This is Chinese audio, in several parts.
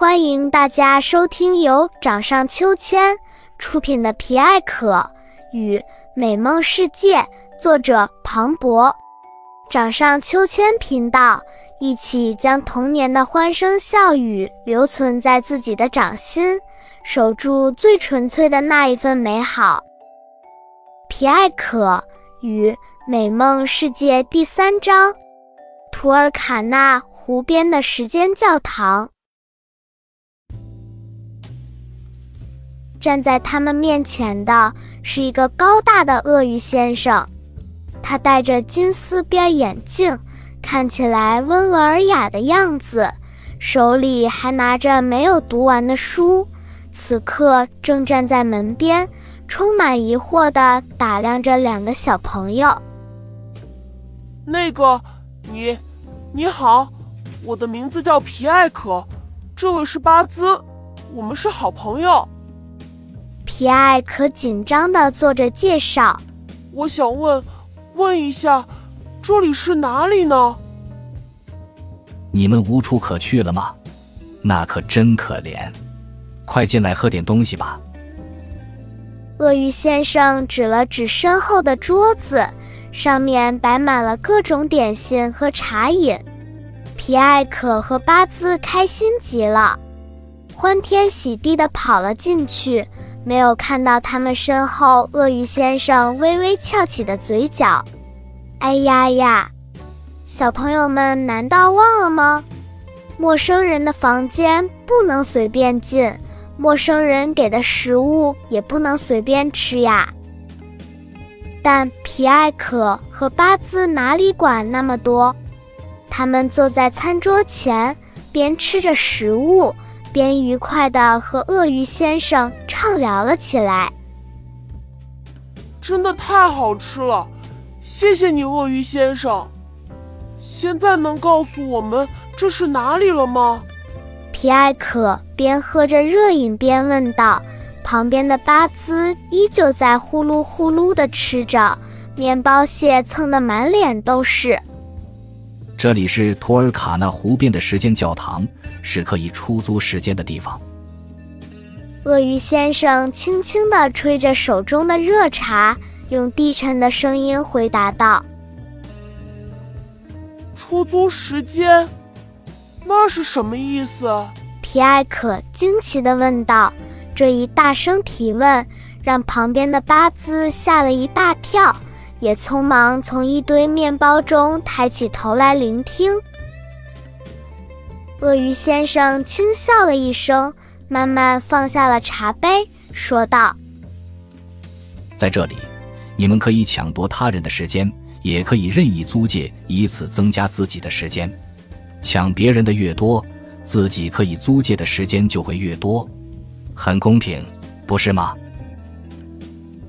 欢迎大家收听由掌上秋千出品的《皮艾可与美梦世界》，作者庞博。掌上秋千频道，一起将童年的欢声笑语留存在自己的掌心，守住最纯粹的那一份美好。皮艾可与美梦世界第三章：图尔卡纳湖边的时间教堂。站在他们面前的是一个高大的鳄鱼先生。他戴着金丝边眼镜，看起来温文尔雅的样子，手里还拿着没有读完的书。此刻正站在门边，充满疑惑地打量着两个小朋友。那个，你，你好，我的名字叫皮艾可，这位是巴兹，我们是好朋友。皮艾可紧张地做着介绍。我想问。问一下，这里是哪里呢？你们无处可去了吗？那可真可怜。快进来喝点东西吧。鳄鱼先生指了指身后的桌子，上面摆满了各种点心和茶饮。皮艾可和巴兹开心极了，欢天喜地的跑了进去。没有看到他们身后鳄鱼先生微微翘起的嘴角。哎呀呀，小朋友们难道忘了吗？陌生人的房间不能随便进，陌生人给的食物也不能随便吃呀。但皮艾可和巴兹哪里管那么多？他们坐在餐桌前，边吃着食物。边愉快地和鳄鱼先生畅聊了起来。真的太好吃了，谢谢你，鳄鱼先生。现在能告诉我们这是哪里了吗？皮埃可边喝着热饮边问道。旁边的巴兹依旧在呼噜呼噜地吃着，面包屑蹭得满脸都是。这里是托尔卡纳湖边的时间教堂。是可以出租时间的地方。鳄鱼先生轻轻地吹着手中的热茶，用低沉的声音回答道：“出租时间，那是什么意思？”皮埃可惊奇地问道。这一大声提问，让旁边的巴兹吓了一大跳，也匆忙从一堆面包中抬起头来聆听。鳄鱼先生轻笑了一声，慢慢放下了茶杯，说道：“在这里，你们可以抢夺他人的时间，也可以任意租借，以此增加自己的时间。抢别人的越多，自己可以租借的时间就会越多，很公平，不是吗？”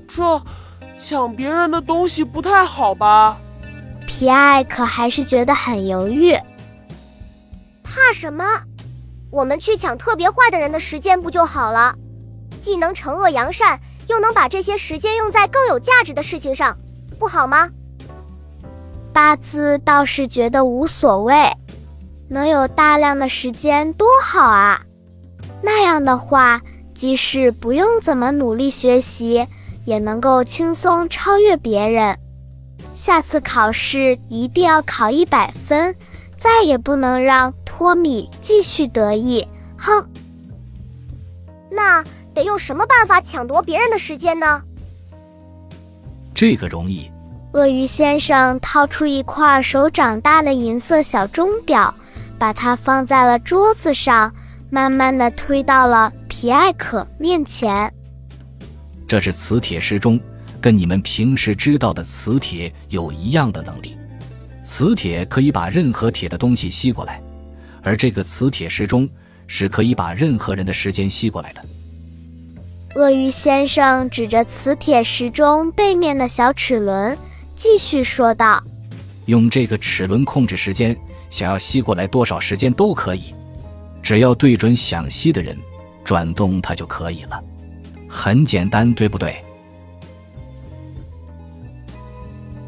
这，抢别人的东西不太好吧？皮埃可还是觉得很犹豫。怕什么？我们去抢特别坏的人的时间不就好了？既能惩恶扬善，又能把这些时间用在更有价值的事情上，不好吗？八字倒是觉得无所谓，能有大量的时间多好啊！那样的话，即使不用怎么努力学习，也能够轻松超越别人。下次考试一定要考一百分，再也不能让。托米继续得意，哼！那得用什么办法抢夺别人的时间呢？这个容易。鳄鱼先生掏出一块手掌大的银色小钟表，把它放在了桌子上，慢慢的推到了皮埃可面前。这是磁铁时钟，跟你们平时知道的磁铁有一样的能力。磁铁可以把任何铁的东西吸过来。而这个磁铁时钟是可以把任何人的时间吸过来的。鳄鱼先生指着磁铁时钟背面的小齿轮，继续说道：“用这个齿轮控制时间，想要吸过来多少时间都可以，只要对准想吸的人，转动它就可以了。很简单，对不对？”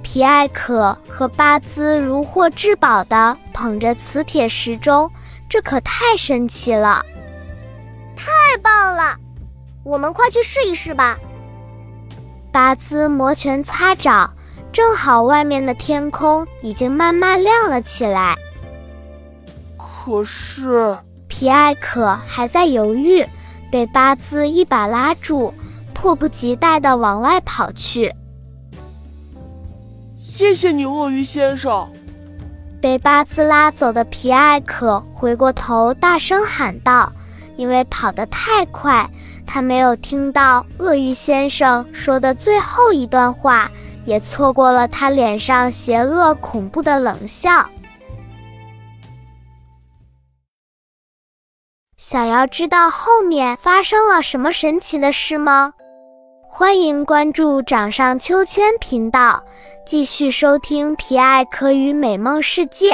皮埃可和巴兹如获至宝的捧着磁铁时钟，这可太神奇了！太棒了！我们快去试一试吧。巴兹摩拳擦掌，正好外面的天空已经慢慢亮了起来。可是，皮埃可还在犹豫，被巴兹一把拉住，迫不及待地往外跑去。谢谢你，鳄鱼先生。被巴兹拉走的皮埃可回过头，大声喊道：“因为跑得太快，他没有听到鳄鱼先生说的最后一段话，也错过了他脸上邪恶恐怖的冷笑。”想要知道后面发生了什么神奇的事吗？欢迎关注“掌上秋千”频道。继续收听《皮埃克与美梦世界》。